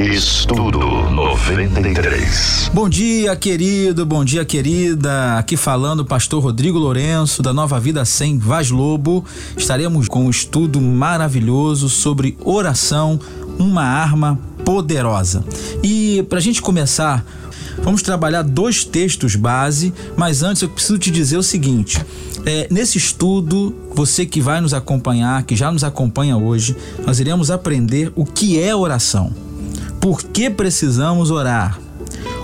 Estudo 93. Bom dia, querido, bom dia, querida. Aqui falando o pastor Rodrigo Lourenço, da Nova Vida 100 Vaz Lobo. Estaremos com um estudo maravilhoso sobre oração, uma arma poderosa. E para a gente começar, vamos trabalhar dois textos base, mas antes eu preciso te dizer o seguinte: é, nesse estudo, você que vai nos acompanhar, que já nos acompanha hoje, nós iremos aprender o que é oração, por que precisamos orar,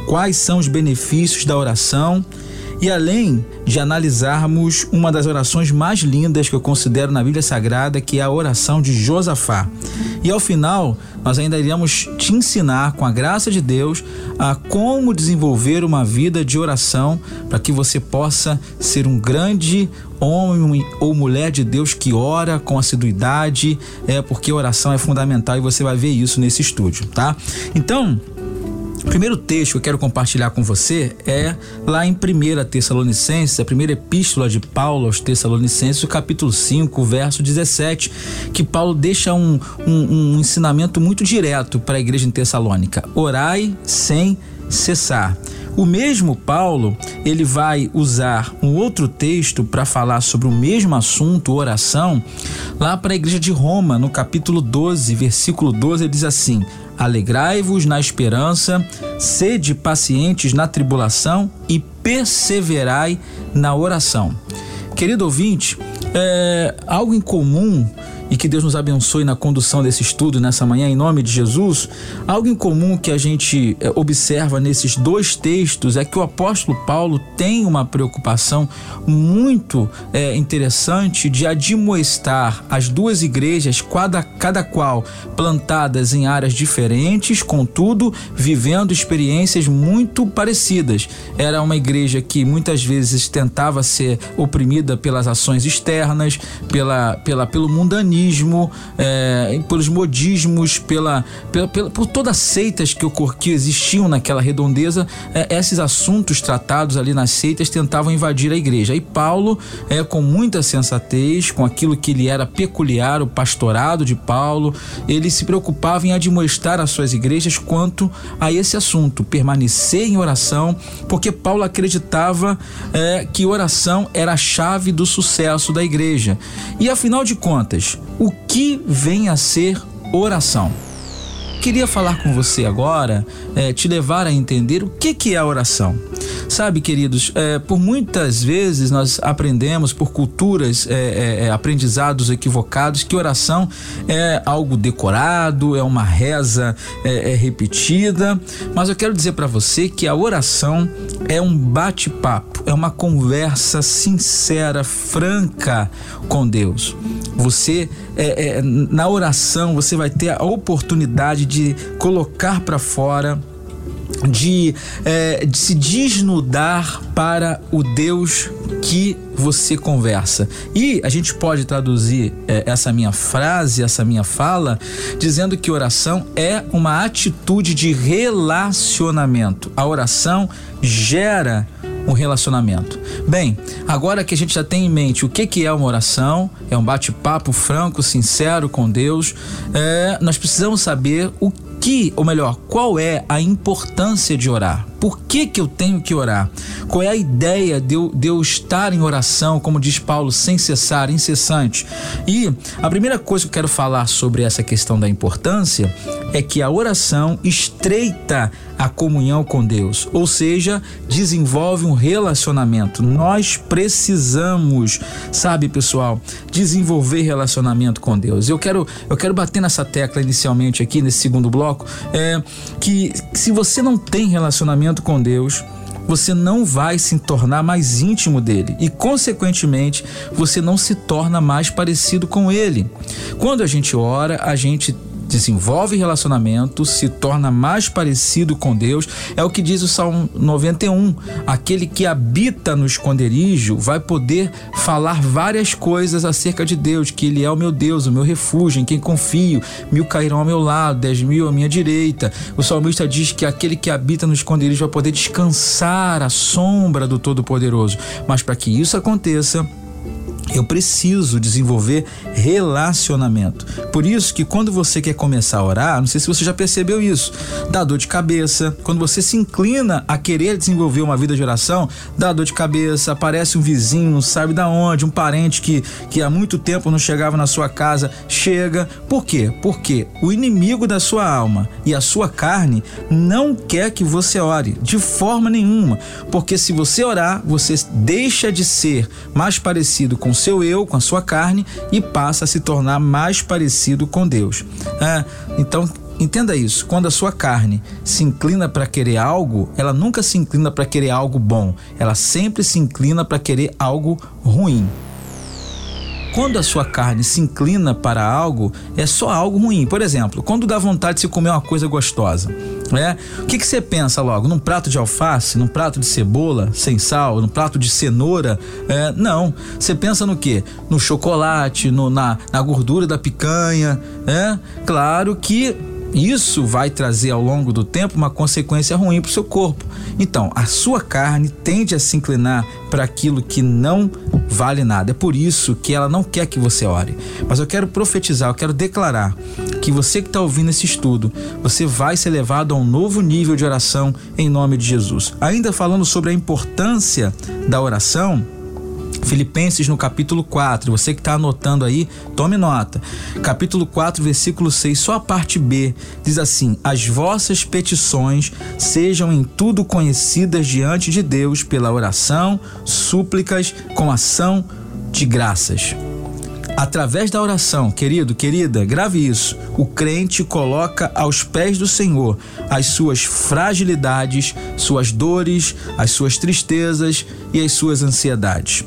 quais são os benefícios da oração e além de analisarmos uma das orações mais lindas que eu considero na Bíblia Sagrada, que é a oração de Josafá. E ao final, nós ainda iremos te ensinar, com a graça de Deus, a como desenvolver uma vida de oração para que você possa ser um grande homem ou mulher de Deus que ora com assiduidade, é porque oração é fundamental e você vai ver isso nesse estúdio, tá? Então, o primeiro texto que eu quero compartilhar com você é lá em 1 Tessalonicenses, a primeira epístola de Paulo aos Tessalonicenses, o capítulo 5, verso 17, que Paulo deixa um, um, um ensinamento muito direto para a igreja em Tessalônica: orai sem cessar. O mesmo Paulo, ele vai usar um outro texto para falar sobre o mesmo assunto, oração, lá para a igreja de Roma, no capítulo 12, versículo 12, ele diz assim: Alegrai-vos na esperança, sede pacientes na tribulação e perseverai na oração. Querido ouvinte, é algo em comum e que Deus nos abençoe na condução desse estudo nessa manhã, em nome de Jesus. Algo em comum que a gente é, observa nesses dois textos é que o apóstolo Paulo tem uma preocupação muito é, interessante de admoestar as duas igrejas, cada, cada qual plantadas em áreas diferentes, contudo, vivendo experiências muito parecidas. Era uma igreja que muitas vezes tentava ser oprimida pelas ações externas, pela, pela, pelo mundanismo é, pelos modismos, pela, pela, pela, por todas as seitas que, que existiam naquela redondeza, é, esses assuntos tratados ali nas seitas tentavam invadir a igreja. E Paulo, é, com muita sensatez, com aquilo que lhe era peculiar, o pastorado de Paulo, ele se preocupava em admoestar as suas igrejas quanto a esse assunto, permanecer em oração, porque Paulo acreditava é, que oração era a chave do sucesso da igreja. E afinal de contas, o que vem a ser oração. Queria falar com você agora, é, te levar a entender o que, que é oração. Sabe, queridos, é, por muitas vezes nós aprendemos por culturas, é, é, é, aprendizados equivocados, que oração é algo decorado, é uma reza é, repetida, mas eu quero dizer para você que a oração é um bate-papo, é uma conversa sincera, franca com Deus. Você, na oração, você vai ter a oportunidade de colocar para fora de, é, de se desnudar para o Deus que você conversa. E a gente pode traduzir é, essa minha frase, essa minha fala, dizendo que oração é uma atitude de relacionamento. A oração gera um relacionamento. Bem, agora que a gente já tem em mente o que, que é uma oração, é um bate-papo franco, sincero com Deus, é, nós precisamos saber o que, ou melhor, qual é a importância de orar? Por que, que eu tenho que orar? Qual é a ideia de eu, de eu estar em oração, como diz Paulo, sem cessar, incessante? E a primeira coisa que eu quero falar sobre essa questão da importância é que a oração estreita a comunhão com Deus, ou seja, desenvolve um relacionamento. Nós precisamos, sabe, pessoal, desenvolver relacionamento com Deus. Eu quero, eu quero bater nessa tecla inicialmente aqui nesse segundo bloco, é que se você não tem relacionamento com Deus, você não vai se tornar mais íntimo dele e, consequentemente, você não se torna mais parecido com ele. Quando a gente ora, a gente desenvolve relacionamento, se torna mais parecido com Deus. É o que diz o Salmo 91. Aquele que habita no esconderijo vai poder falar várias coisas acerca de Deus, que Ele é o meu Deus, o meu refúgio, em quem confio. Mil cairão ao meu lado, dez mil à minha direita. O salmista diz que aquele que habita no esconderijo vai poder descansar à sombra do Todo-Poderoso. Mas para que isso aconteça, Eu preciso desenvolver relacionamento. Por isso que quando você quer começar a orar, não sei se você já percebeu isso, dá dor de cabeça. Quando você se inclina a querer desenvolver uma vida de oração, dá dor de cabeça, aparece um vizinho, não sabe da onde, um parente que, que há muito tempo não chegava na sua casa, chega. Por quê? Porque o inimigo da sua alma e a sua carne não quer que você ore de forma nenhuma. Porque se você orar, você deixa de ser mais parecido com seu eu, com a sua carne e passa a se tornar mais parecido com Deus. É, então, entenda isso: quando a sua carne se inclina para querer algo, ela nunca se inclina para querer algo bom, ela sempre se inclina para querer algo ruim quando a sua carne se inclina para algo, é só algo ruim. Por exemplo, quando dá vontade de se comer uma coisa gostosa, né? O que, que você pensa logo? Num prato de alface, num prato de cebola sem sal, num prato de cenoura? É, não. Você pensa no quê? No chocolate, no, na, na gordura da picanha, é? Claro que isso vai trazer ao longo do tempo uma consequência ruim para o seu corpo. Então, a sua carne tende a se inclinar para aquilo que não vale nada. É por isso que ela não quer que você ore. Mas eu quero profetizar, eu quero declarar que você que está ouvindo esse estudo, você vai ser levado a um novo nível de oração em nome de Jesus. Ainda falando sobre a importância da oração, Filipenses no capítulo 4, você que está anotando aí, tome nota. Capítulo 4, versículo 6, só a parte B, diz assim: As vossas petições sejam em tudo conhecidas diante de Deus pela oração, súplicas, com ação de graças. Através da oração, querido, querida, grave isso. O crente coloca aos pés do Senhor as suas fragilidades, suas dores, as suas tristezas e as suas ansiedades.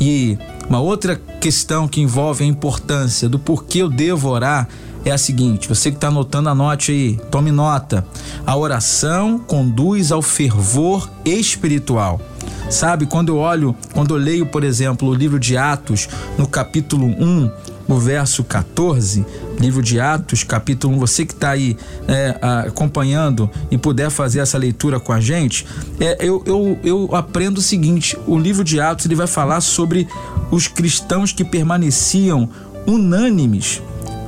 E uma outra questão que envolve a importância do porquê eu devo orar é a seguinte: você que está anotando, anote aí, tome nota. A oração conduz ao fervor espiritual. Sabe, quando eu olho, quando eu leio, por exemplo, o livro de Atos, no capítulo 1, no verso 14, livro de Atos, capítulo 1, você que está aí é, acompanhando e puder fazer essa leitura com a gente, é, eu, eu, eu aprendo o seguinte: o livro de Atos ele vai falar sobre os cristãos que permaneciam unânimes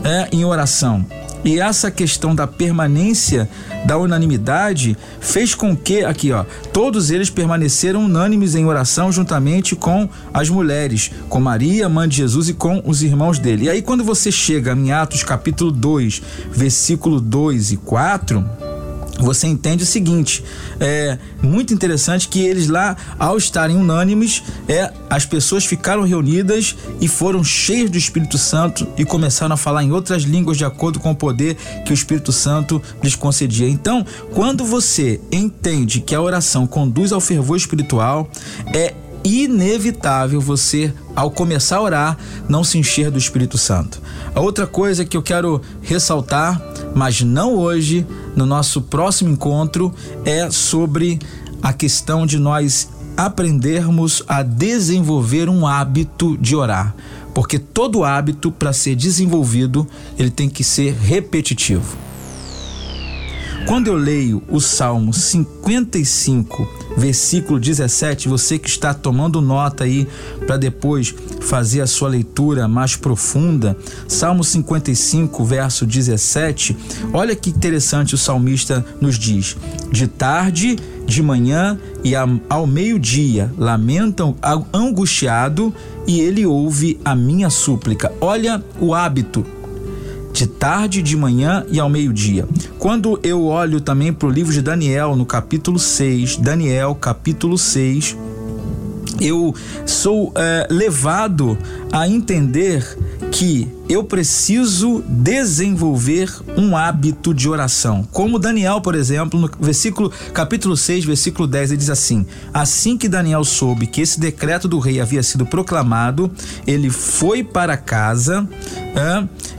é, em oração. E essa questão da permanência da unanimidade fez com que, aqui ó, todos eles permaneceram unânimes em oração juntamente com as mulheres, com Maria, mãe de Jesus e com os irmãos dele. E aí quando você chega em Atos capítulo 2, versículo 2 e 4, você entende o seguinte: é muito interessante que eles lá, ao estarem unânimes, é, as pessoas ficaram reunidas e foram cheias do Espírito Santo e começaram a falar em outras línguas de acordo com o poder que o Espírito Santo lhes concedia. Então, quando você entende que a oração conduz ao fervor espiritual, é inevitável você, ao começar a orar, não se encher do Espírito Santo. A outra coisa que eu quero ressaltar, mas não hoje, no nosso próximo encontro, é sobre a questão de nós aprendermos a desenvolver um hábito de orar. Porque todo hábito, para ser desenvolvido, ele tem que ser repetitivo. Quando eu leio o Salmo 55, versículo 17, você que está tomando nota aí para depois fazer a sua leitura mais profunda, Salmo 55, verso 17, olha que interessante o salmista nos diz: De tarde, de manhã e ao meio-dia lamentam angustiado e ele ouve a minha súplica. Olha o hábito de tarde, de manhã e ao meio-dia. Quando eu olho também para o livro de Daniel, no capítulo 6, Daniel, capítulo 6, eu sou é, levado a entender que eu preciso desenvolver um hábito de oração. Como Daniel, por exemplo, no versículo capítulo 6, versículo 10, ele diz assim: Assim que Daniel soube que esse decreto do rei havia sido proclamado, ele foi para casa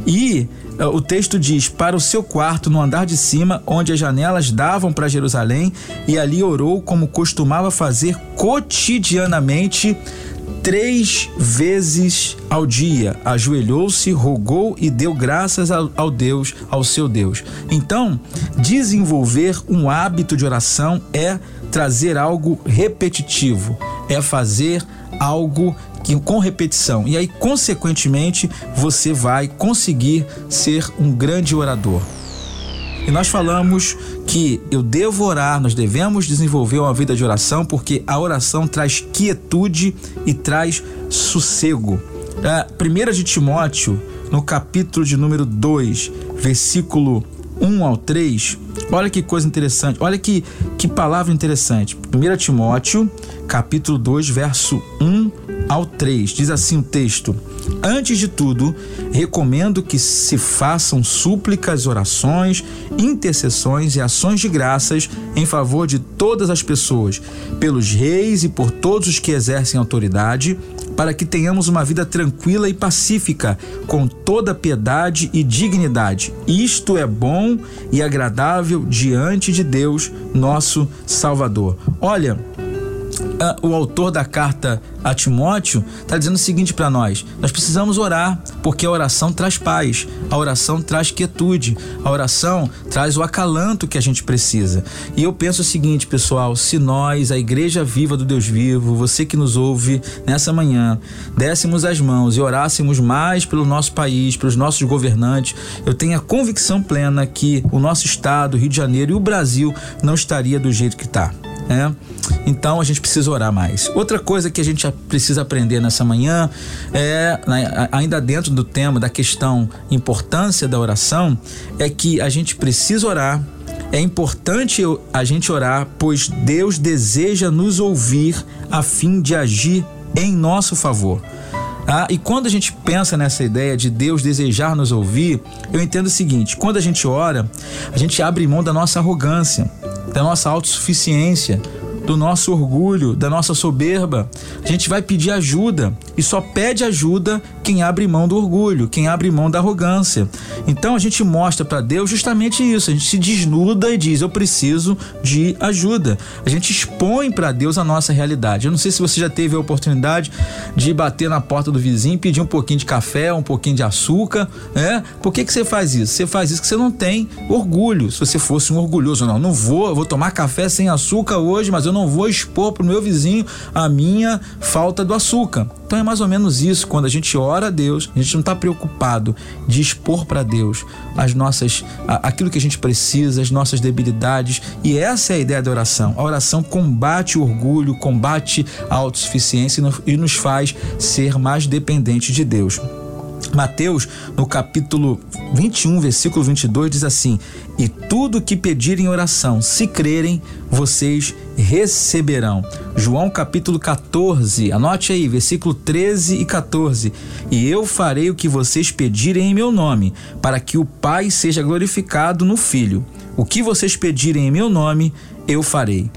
e o texto diz: para o seu quarto no andar de cima, onde as janelas davam para Jerusalém, e ali orou como costumava fazer cotidianamente três vezes ao dia. Ajoelhou-se, rogou e deu graças ao, ao, Deus, ao seu Deus. Então, desenvolver um hábito de oração é trazer algo repetitivo, é fazer algo que com repetição. E aí, consequentemente, você vai conseguir ser um grande orador. E nós falamos que eu devo orar, nós devemos desenvolver uma vida de oração, porque a oração traz quietude e traz sossego. A 1 de Timóteo, no capítulo de número 2, versículo 1 ao 3, olha que coisa interessante, olha que, que palavra interessante. 1 Timóteo, capítulo 2, verso 1 ao 3. Diz assim o texto: Antes de tudo, recomendo que se façam súplicas, orações, intercessões e ações de graças em favor de todas as pessoas, pelos reis e por todos os que exercem autoridade, para que tenhamos uma vida tranquila e pacífica, com toda piedade e dignidade. Isto é bom e agradável diante de Deus, nosso Salvador. Olha, o autor da carta a Timóteo está dizendo o seguinte para nós: nós precisamos orar, porque a oração traz paz, a oração traz quietude, a oração traz o acalanto que a gente precisa. E eu penso o seguinte, pessoal: se nós, a Igreja Viva do Deus Vivo, você que nos ouve nessa manhã, dessemos as mãos e orássemos mais pelo nosso país, pelos nossos governantes, eu tenho a convicção plena que o nosso estado, Rio de Janeiro e o Brasil não estaria do jeito que está. Né? Então a gente precisa orar mais. Outra coisa que a gente precisa aprender nessa manhã é, né, ainda dentro do tema da questão importância da oração, é que a gente precisa orar. É importante a gente orar, pois Deus deseja nos ouvir a fim de agir em nosso favor. Ah, e quando a gente pensa nessa ideia de Deus desejar nos ouvir, eu entendo o seguinte: quando a gente ora, a gente abre mão da nossa arrogância da nossa autossuficiência, do nosso orgulho, da nossa soberba. A gente vai pedir ajuda e só pede ajuda quem abre mão do orgulho, quem abre mão da arrogância. Então a gente mostra para Deus justamente isso. A gente se desnuda e diz: Eu preciso de ajuda. A gente expõe para Deus a nossa realidade. Eu não sei se você já teve a oportunidade de bater na porta do vizinho, pedir um pouquinho de café, um pouquinho de açúcar, né? Por que, que você faz isso? Você faz isso porque você não tem orgulho. Se você fosse um orgulhoso, não, não vou, eu vou tomar café sem açúcar hoje, mas eu não vou expor para o meu vizinho a minha falta do açúcar. Então é mais ou menos isso. Quando a gente ora a Deus, a gente não está preocupado de expor para Deus as nossas, aquilo que a gente precisa, as nossas debilidades. E essa é a ideia da oração. A oração combate o orgulho, combate a autossuficiência e nos faz ser mais dependentes de Deus. Mateus, no capítulo 21, versículo 22, diz assim: E tudo que pedirem oração, se crerem, vocês receberão. João, capítulo 14, anote aí, versículo 13 e 14: E eu farei o que vocês pedirem em meu nome, para que o Pai seja glorificado no Filho. O que vocês pedirem em meu nome, eu farei.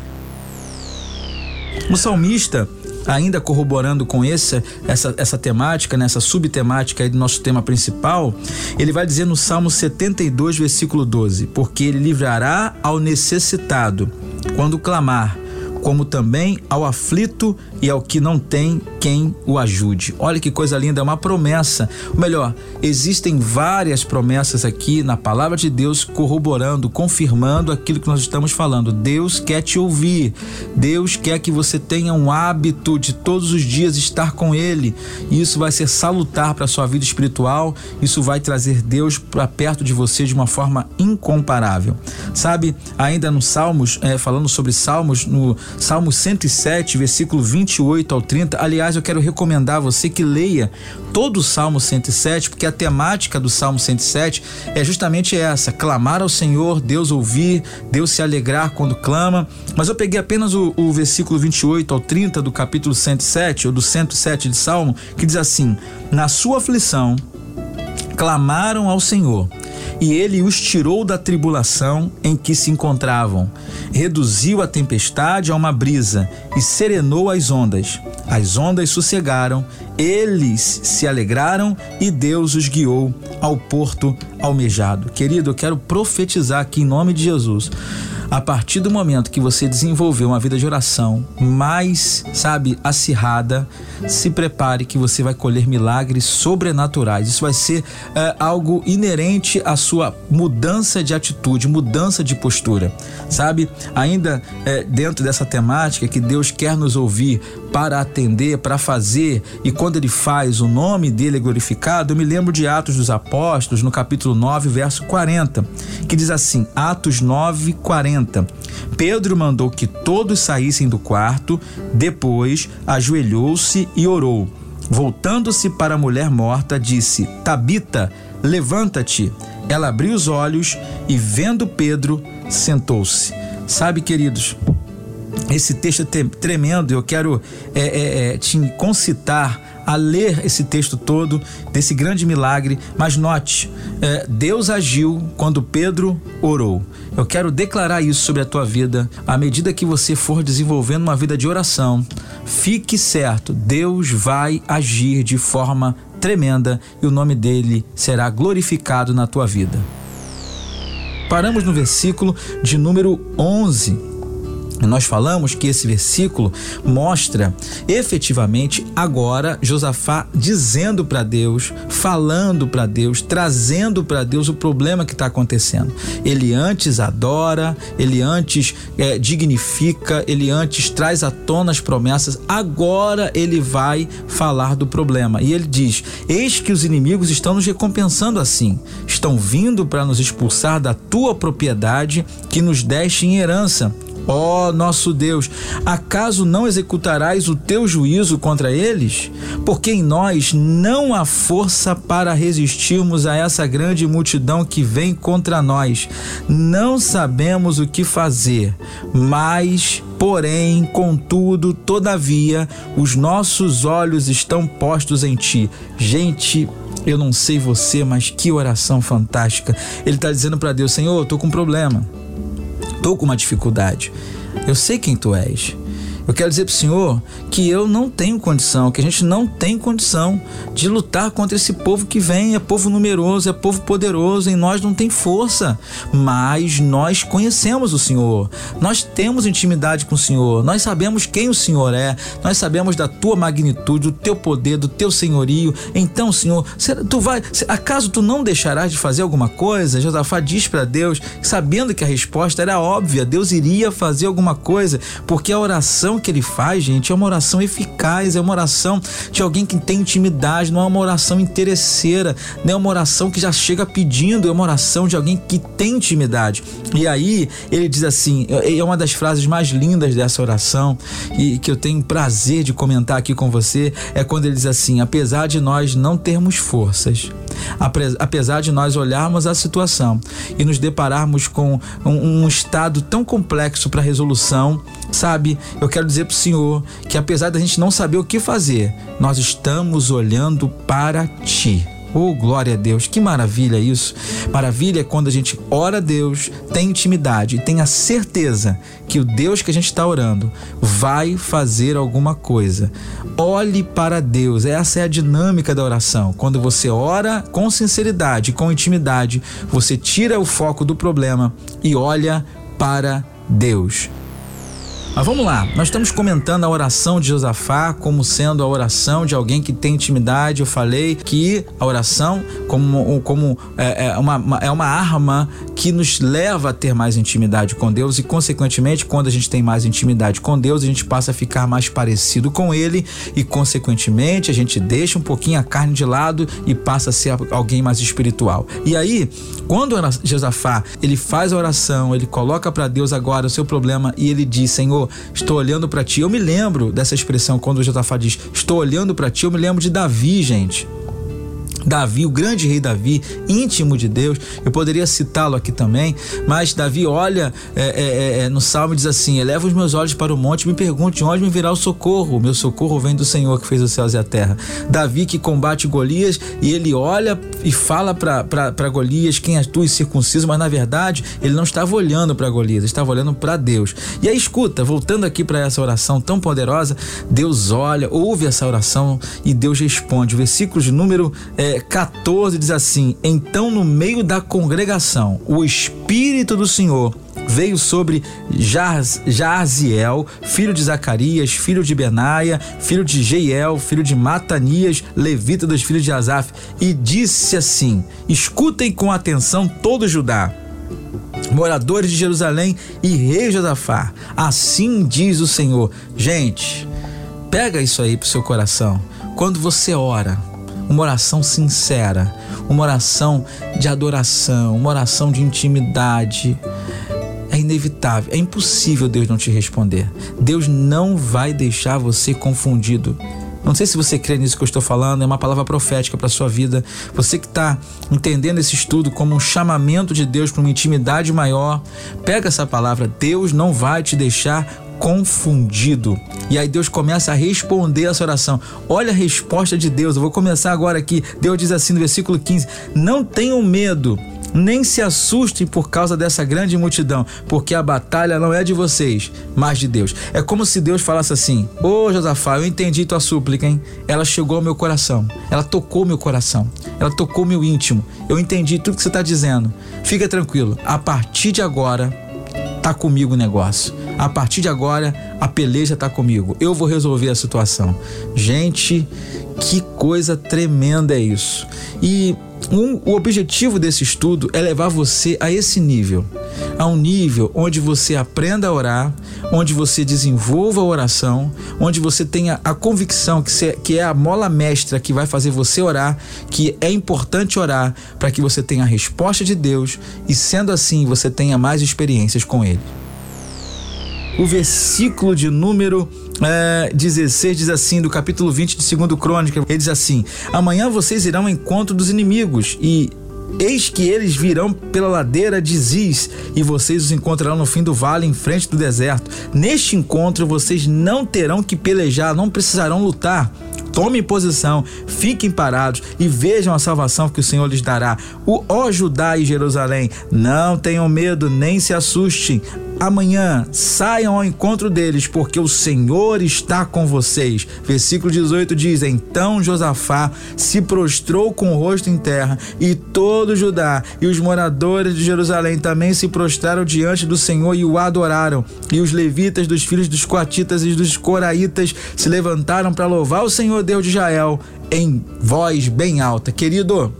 O salmista ainda corroborando com essa, essa, essa temática, nessa né, subtemática aí do nosso tema principal, ele vai dizer no Salmo 72, versículo 12: Porque ele livrará ao necessitado quando clamar, como também ao aflito e ao que não tem quem o ajude. Olha que coisa linda, é uma promessa. Ou melhor, existem várias promessas aqui na palavra de Deus corroborando, confirmando aquilo que nós estamos falando. Deus quer te ouvir. Deus quer que você tenha um hábito de todos os dias estar com ele. Isso vai ser salutar para a sua vida espiritual. Isso vai trazer Deus para perto de você de uma forma incomparável. Sabe, ainda no Salmos, é, falando sobre Salmos, no Salmo 107, versículo 28 ao 30. Aliás, eu quero recomendar a você que leia todo o Salmo 107, porque a temática do Salmo 107 é justamente essa: clamar ao Senhor, Deus ouvir, Deus se alegrar quando clama. Mas eu peguei apenas o, o versículo 28 ao 30 do capítulo 107, ou do 107 de Salmo, que diz assim: Na sua aflição clamaram ao Senhor e ele os tirou da tribulação em que se encontravam. Reduziu a tempestade a uma brisa e serenou as ondas. As ondas sossegaram Eles se alegraram e Deus os guiou ao porto almejado. Querido, eu quero profetizar aqui em nome de Jesus a partir do momento que você desenvolver uma vida de oração mais, sabe, acirrada, se prepare que você vai colher milagres sobrenaturais. Isso vai ser é, algo inerente à sua mudança de atitude, mudança de postura, sabe? Ainda é, dentro dessa temática que Deus quer nos ouvir para atender, para fazer, e quando ele faz, o nome dele é glorificado. Eu me lembro de Atos dos Apóstolos, no capítulo 9, verso 40, que diz assim: Atos 9, 40. Pedro mandou que todos saíssem do quarto, depois ajoelhou-se e orou. Voltando-se para a mulher morta, disse: Tabita, levanta-te. Ela abriu os olhos e, vendo Pedro, sentou-se. Sabe, queridos, esse texto é tremendo. Eu quero é, é, é, te concitar a ler esse texto todo desse grande milagre, mas note, é, Deus agiu quando Pedro orou. Eu quero declarar isso sobre a tua vida. À medida que você for desenvolvendo uma vida de oração, fique certo, Deus vai agir de forma tremenda e o nome dele será glorificado na tua vida. Paramos no versículo de número 11 nós falamos que esse versículo mostra efetivamente agora Josafá dizendo para Deus, falando para Deus, trazendo para Deus o problema que está acontecendo. Ele antes adora, ele antes é, dignifica, ele antes traz à tona as promessas, agora ele vai falar do problema. E ele diz: Eis que os inimigos estão nos recompensando assim, estão vindo para nos expulsar da tua propriedade que nos deste em herança Ó nosso Deus, acaso não executarás o teu juízo contra eles? Porque em nós não há força para resistirmos a essa grande multidão que vem contra nós. Não sabemos o que fazer, mas, porém, contudo, todavia, os nossos olhos estão postos em ti. Gente, eu não sei você, mas que oração fantástica. Ele está dizendo para Deus: Senhor, estou com um problema estou com uma dificuldade. Eu sei quem tu és. Eu quero dizer para o Senhor que eu não tenho condição, que a gente não tem condição de lutar contra esse povo que vem, é povo numeroso, é povo poderoso, em nós não tem força, mas nós conhecemos o Senhor, nós temos intimidade com o Senhor, nós sabemos quem o Senhor é, nós sabemos da tua magnitude, do teu poder, do teu senhorio. Então, Senhor, tu vai, acaso tu não deixarás de fazer alguma coisa? Josafá diz para Deus, sabendo que a resposta era óbvia, Deus iria fazer alguma coisa, porque a oração oração que ele faz, gente, é uma oração eficaz, é uma oração de alguém que tem intimidade, não é uma oração interesseira, não é uma oração que já chega pedindo, é uma oração de alguém que tem intimidade. E aí ele diz assim: é uma das frases mais lindas dessa oração e que eu tenho prazer de comentar aqui com você, é quando ele diz assim: apesar de nós não termos forças, apesar de nós olharmos a situação e nos depararmos com um, um estado tão complexo para resolução, sabe? Eu quero dizer para o Senhor que apesar da gente não saber o que fazer, nós estamos olhando para Ti. Oh, glória a Deus, que maravilha isso! Maravilha é quando a gente ora a Deus, tem intimidade tem a certeza que o Deus que a gente está orando vai fazer alguma coisa. Olhe para Deus, essa é a dinâmica da oração. Quando você ora com sinceridade, com intimidade, você tira o foco do problema e olha para Deus. Mas vamos lá, nós estamos comentando a oração de Josafá como sendo a oração de alguém que tem intimidade. Eu falei que a oração como, como é, é, uma, é uma arma que nos leva a ter mais intimidade com Deus e, consequentemente, quando a gente tem mais intimidade com Deus, a gente passa a ficar mais parecido com Ele e, consequentemente, a gente deixa um pouquinho a carne de lado e passa a ser alguém mais espiritual. E aí, quando Josafá ele faz a oração, ele coloca para Deus agora o seu problema e ele diz: Senhor estou olhando para ti. Eu me lembro dessa expressão quando o Josafá diz, estou olhando para ti, eu me lembro de Davi, gente. Davi, o grande rei Davi, íntimo de Deus, eu poderia citá-lo aqui também, mas Davi olha é, é, é, é no salmo e diz assim: Eleva os meus olhos para o monte e me pergunte onde me virá o socorro. O meu socorro vem do Senhor que fez os céus e a terra. Davi que combate Golias e ele olha e fala para Golias quem é tu e circunciso, mas na verdade ele não estava olhando para Golias, estava olhando para Deus. E aí escuta, voltando aqui para essa oração tão poderosa, Deus olha, ouve essa oração e Deus responde. O versículo de número é, 14 diz assim: Então no meio da congregação, o Espírito do Senhor veio sobre Jaz, Jaziel, filho de Zacarias, filho de Benaia, filho de Jeiel, filho de Matanias, levita dos filhos de Asaf, e disse assim: Escutem com atenção todo Judá moradores de Jerusalém e rei Josafá. Assim diz o Senhor. Gente, pega isso aí pro seu coração. Quando você ora, uma oração sincera, uma oração de adoração, uma oração de intimidade, é inevitável, é impossível Deus não te responder. Deus não vai deixar você confundido. Não sei se você crê nisso que eu estou falando, é uma palavra profética para sua vida. Você que está entendendo esse estudo como um chamamento de Deus para uma intimidade maior, pega essa palavra. Deus não vai te deixar confundido. E aí Deus começa a responder essa oração. Olha a resposta de Deus. Eu vou começar agora aqui. Deus diz assim no versículo 15: Não tenham medo nem se assustem por causa dessa grande multidão, porque a batalha não é de vocês, mas de Deus. É como se Deus falasse assim: Ô oh, Josafá, eu entendi tua súplica, hein? Ela chegou ao meu coração, ela tocou meu coração, ela tocou meu íntimo. Eu entendi tudo que você está dizendo. Fica tranquilo, a partir de agora, tá comigo o negócio. A partir de agora, a peleja tá comigo. Eu vou resolver a situação. Gente, que coisa tremenda é isso. E um, o objetivo desse estudo é levar você a esse nível, a um nível onde você aprenda a orar, onde você desenvolva a oração, onde você tenha a convicção que, é a mola mestra que vai fazer você orar, que é importante orar para que você tenha a resposta de Deus e, sendo assim, você tenha mais experiências com Ele. O versículo de número é, 16 diz assim, do capítulo 20 de 2 Crônica, ele diz assim: Amanhã vocês irão ao encontro dos inimigos e Eis que eles virão pela ladeira de Ziz, e vocês os encontrarão no fim do vale, em frente do deserto. Neste encontro, vocês não terão que pelejar, não precisarão lutar. Tomem posição, fiquem parados e vejam a salvação que o Senhor lhes dará. O ó Judá e Jerusalém, não tenham medo nem se assustem amanhã saiam ao encontro deles, porque o Senhor está com vocês. Versículo 18 diz: Então Josafá se prostrou com o rosto em terra, e todo Judá e os moradores de Jerusalém também se prostraram diante do Senhor e o adoraram. E os levitas dos filhos dos coatitas e dos coraitas se levantaram para louvar o Senhor Deus de Israel em voz bem alta. Querido,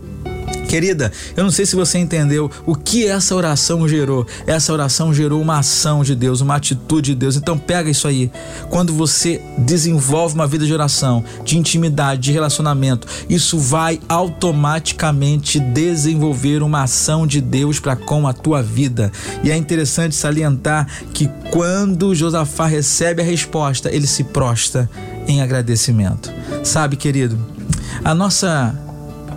Querida, eu não sei se você entendeu o que essa oração gerou. Essa oração gerou uma ação de Deus, uma atitude de Deus. Então pega isso aí. Quando você desenvolve uma vida de oração, de intimidade, de relacionamento, isso vai automaticamente desenvolver uma ação de Deus para com a tua vida. E é interessante salientar que quando Josafá recebe a resposta, ele se prostra em agradecimento. Sabe, querido, a nossa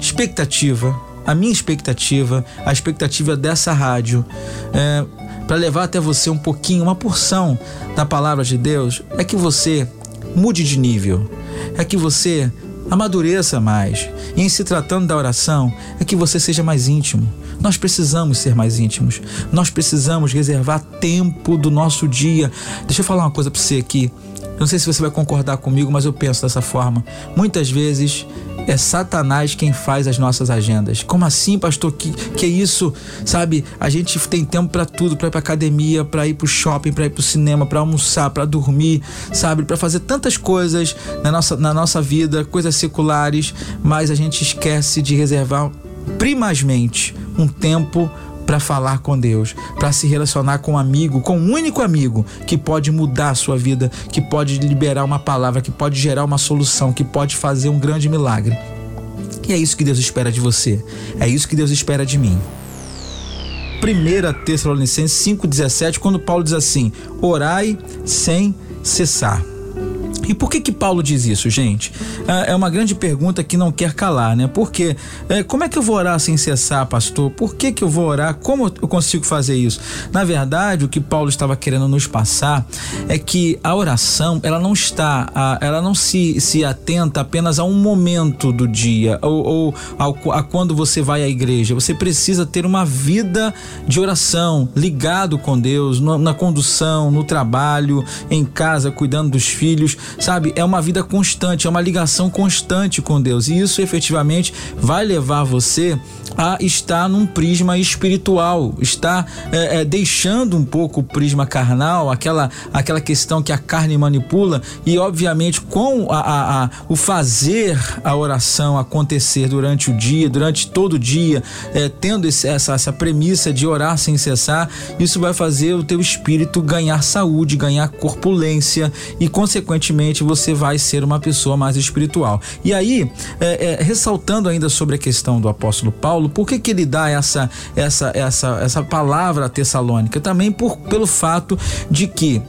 expectativa a minha expectativa, a expectativa dessa rádio, é, para levar até você um pouquinho, uma porção da palavra de Deus, é que você mude de nível, é que você amadureça mais. E em se tratando da oração, é que você seja mais íntimo. Nós precisamos ser mais íntimos. Nós precisamos reservar tempo do nosso dia. Deixa eu falar uma coisa para você aqui. Eu não sei se você vai concordar comigo, mas eu penso dessa forma. Muitas vezes é Satanás quem faz as nossas agendas. Como assim, pastor? Que, que isso? Sabe, a gente tem tempo para tudo, para ir pra academia, para ir pro shopping, para ir pro cinema, para almoçar, para dormir, sabe, para fazer tantas coisas na nossa, na nossa vida, coisas seculares, mas a gente esquece de reservar primazmente um tempo para falar com Deus, para se relacionar com um amigo, com um único amigo que pode mudar a sua vida, que pode liberar uma palavra, que pode gerar uma solução, que pode fazer um grande milagre. E é isso que Deus espera de você. É isso que Deus espera de mim. 1 Tessalonicenses 5,17, quando Paulo diz assim: orai sem cessar. E por que que Paulo diz isso, gente? É, é uma grande pergunta que não quer calar, né? Porque é, como é que eu vou orar sem cessar, pastor? Por que que eu vou orar? Como eu consigo fazer isso? Na verdade, o que Paulo estava querendo nos passar é que a oração, ela não está, ela não se, se atenta apenas a um momento do dia ou, ou a quando você vai à igreja. Você precisa ter uma vida de oração, ligado com Deus, na condução, no trabalho, em casa, cuidando dos filhos sabe? É uma vida constante, é uma ligação constante com Deus. E isso efetivamente vai levar você a estar num prisma espiritual, está é, é, deixando um pouco o prisma carnal, aquela, aquela questão que a carne manipula, e obviamente com a, a, a o fazer a oração acontecer durante o dia, durante todo o dia, é, tendo esse, essa, essa premissa de orar sem cessar, isso vai fazer o teu espírito ganhar saúde, ganhar corpulência e, consequentemente, você vai ser uma pessoa mais espiritual. E aí, é, é, ressaltando ainda sobre a questão do apóstolo Paulo, Paulo, por que, que ele dá essa, essa, essa, essa palavra a Tessalônica? Também por, pelo fato de que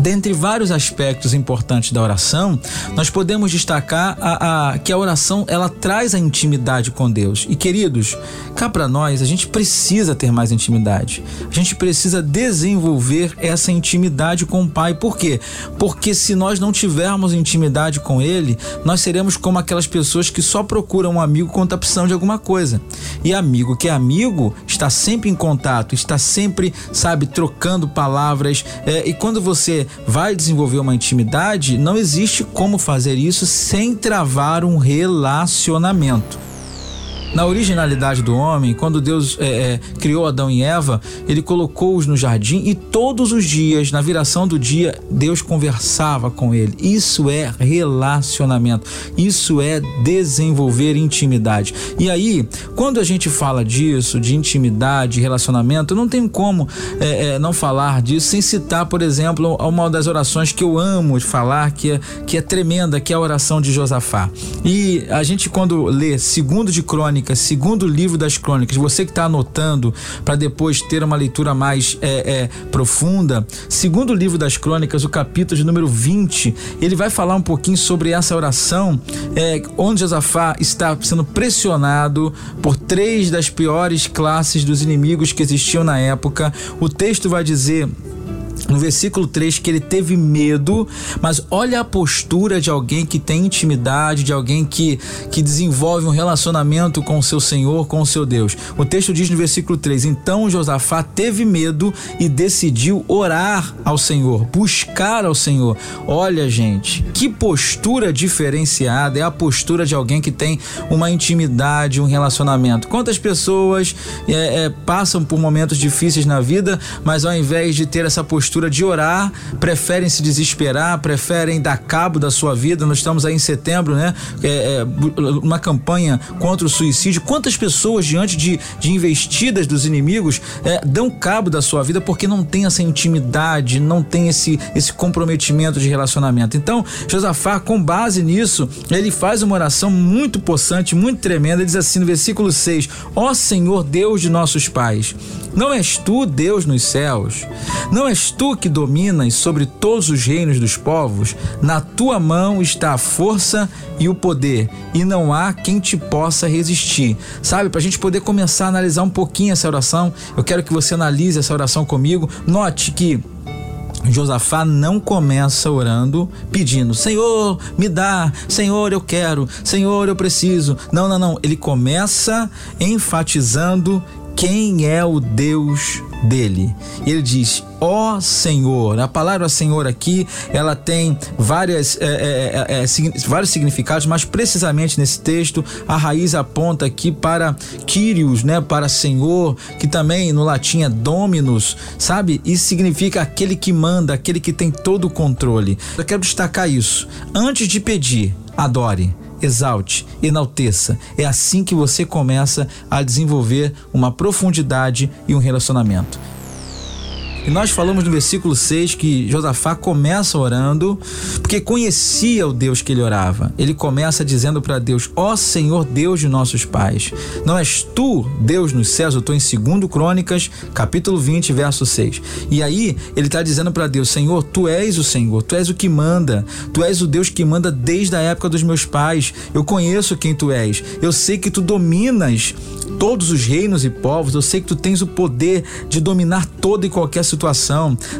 Dentre vários aspectos importantes da oração, nós podemos destacar a, a, que a oração ela traz a intimidade com Deus. E queridos, cá para nós a gente precisa ter mais intimidade. A gente precisa desenvolver essa intimidade com o Pai. Por quê? Porque se nós não tivermos intimidade com Ele, nós seremos como aquelas pessoas que só procuram um amigo quando está precisando de alguma coisa. E amigo que é amigo está sempre em contato, está sempre, sabe, trocando palavras. É, e quando você vai desenvolver uma intimidade, não existe como fazer isso sem travar um relacionamento. Na originalidade do homem, quando Deus é, é, criou Adão e Eva, ele colocou-os no jardim e todos os dias, na viração do dia, Deus conversava com ele. Isso é relacionamento, isso é desenvolver intimidade. E aí, quando a gente fala disso, de intimidade, relacionamento, não tem como é, é não falar disso sem citar, por exemplo, uma das orações que eu amo falar, que é, que é tremenda, que é a oração de Josafá. E a gente, quando lê segundo de Crônicas, Crônicas, segundo livro das Crônicas, você que está anotando para depois ter uma leitura mais é, é, profunda, segundo livro das Crônicas, o capítulo de número 20, ele vai falar um pouquinho sobre essa oração, é, onde Josafá está sendo pressionado por três das piores classes dos inimigos que existiam na época. O texto vai dizer no versículo 3 que ele teve medo, mas olha a postura de alguém que tem intimidade, de alguém que, que desenvolve um relacionamento com o seu Senhor, com o seu Deus. O texto diz no versículo 3: Então Josafá teve medo e decidiu orar ao Senhor, buscar ao Senhor. Olha, gente, que postura diferenciada é a postura de alguém que tem uma intimidade, um relacionamento. Quantas pessoas é, é, passam por momentos difíceis na vida, mas ao invés de ter essa postura, postura de orar, preferem se desesperar, preferem dar cabo da sua vida. Nós estamos aí em setembro, né? É, é, uma campanha contra o suicídio. Quantas pessoas, diante de, de investidas dos inimigos, é, dão cabo da sua vida porque não tem essa intimidade, não tem esse, esse comprometimento de relacionamento. Então, Josafá, com base nisso, ele faz uma oração muito possante, muito tremenda. Ele diz assim no versículo 6: Ó Senhor Deus de nossos pais, não és tu Deus nos céus? Não és tu que dominas sobre todos os reinos dos povos? Na tua mão está a força e o poder, e não há quem te possa resistir. Sabe, para a gente poder começar a analisar um pouquinho essa oração, eu quero que você analise essa oração comigo. Note que Josafá não começa orando pedindo: Senhor, me dá, Senhor, eu quero, Senhor, eu preciso. Não, não, não. Ele começa enfatizando quem é o Deus dele. Ele diz: ó oh Senhor. A palavra Senhor aqui ela tem várias, é, é, é, é vários significados, mas precisamente nesse texto a raiz aponta aqui para Kyrios, né? Para Senhor, que também no latim é Dominus, sabe? Isso significa aquele que manda, aquele que tem todo o controle. Eu quero destacar isso. Antes de pedir, adore exalte, enalteça. É assim que você começa a desenvolver uma profundidade e um relacionamento. E nós falamos no versículo 6 que Josafá começa orando porque conhecia o Deus que ele orava. Ele começa dizendo para Deus: Ó oh Senhor Deus de nossos pais, não és tu, Deus nos céus? Eu estou em 2 Crônicas, capítulo 20, verso 6. E aí ele está dizendo para Deus: Senhor, tu és o Senhor, tu és o que manda, tu és o Deus que manda desde a época dos meus pais. Eu conheço quem tu és, eu sei que tu dominas todos os reinos e povos, eu sei que tu tens o poder de dominar toda e qualquer.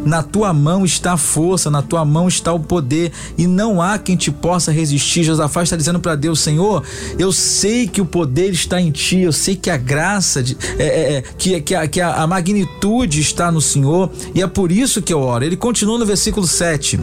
Na tua mão está a força, na tua mão está o poder e não há quem te possa resistir. Josafá está dizendo para Deus, Senhor, eu sei que o poder está em ti, eu sei que a graça, de, é, é, é que, que, a, que a magnitude está no Senhor e é por isso que eu oro. Ele continua no versículo 7.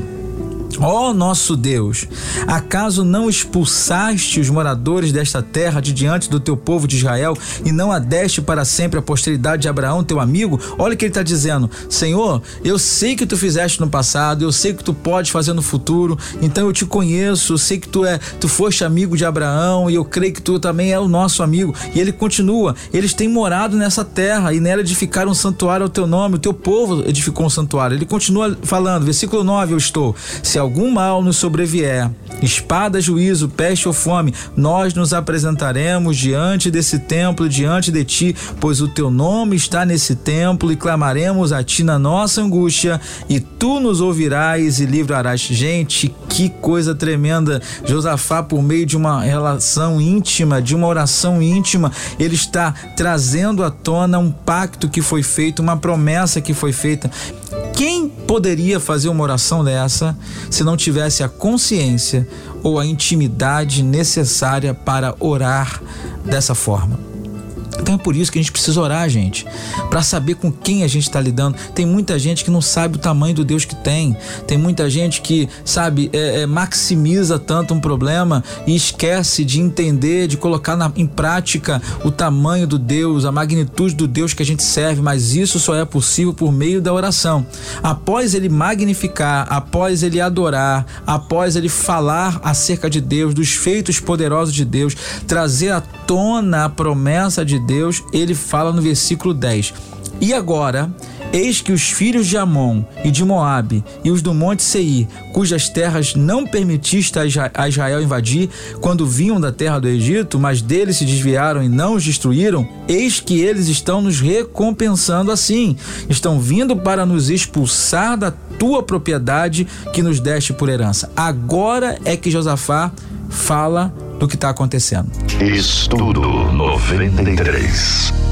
Ó oh, nosso Deus, acaso não expulsaste os moradores desta terra de diante do teu povo de Israel e não adeste para sempre a posteridade de Abraão, teu amigo? Olha o que ele está dizendo: Senhor, eu sei que tu fizeste no passado, eu sei que tu podes fazer no futuro, então eu te conheço, eu sei que tu é, tu foste amigo de Abraão e eu creio que tu também é o nosso amigo. E ele continua: eles têm morado nessa terra e nela edificaram um santuário ao teu nome, o teu povo edificou um santuário. Ele continua falando, versículo 9: Eu estou. Se algum mal nos sobrevier, espada, juízo, peste ou fome, nós nos apresentaremos diante desse templo, diante de ti, pois o teu nome está nesse templo e clamaremos a ti na nossa angústia e tu nos ouvirás e livrarás. Gente, que coisa tremenda! Josafá, por meio de uma relação íntima, de uma oração íntima, ele está trazendo à tona um pacto que foi feito, uma promessa que foi feita. Quem poderia fazer uma oração dessa se não tivesse a consciência ou a intimidade necessária para orar dessa forma? Então é por isso que a gente precisa orar, gente, para saber com quem a gente está lidando. Tem muita gente que não sabe o tamanho do Deus que tem. Tem muita gente que, sabe, é, é, maximiza tanto um problema e esquece de entender, de colocar na, em prática o tamanho do Deus, a magnitude do Deus que a gente serve. Mas isso só é possível por meio da oração. Após ele magnificar, após ele adorar, após ele falar acerca de Deus, dos feitos poderosos de Deus, trazer à tona a promessa de Deus, ele fala no versículo 10: E agora, eis que os filhos de Amon e de Moabe e os do monte Seir, cujas terras não permitiste a Israel invadir quando vinham da terra do Egito, mas deles se desviaram e não os destruíram, eis que eles estão nos recompensando assim, estão vindo para nos expulsar da tua propriedade que nos deste por herança. Agora é que Josafá fala do que está acontecendo. Estudo 93.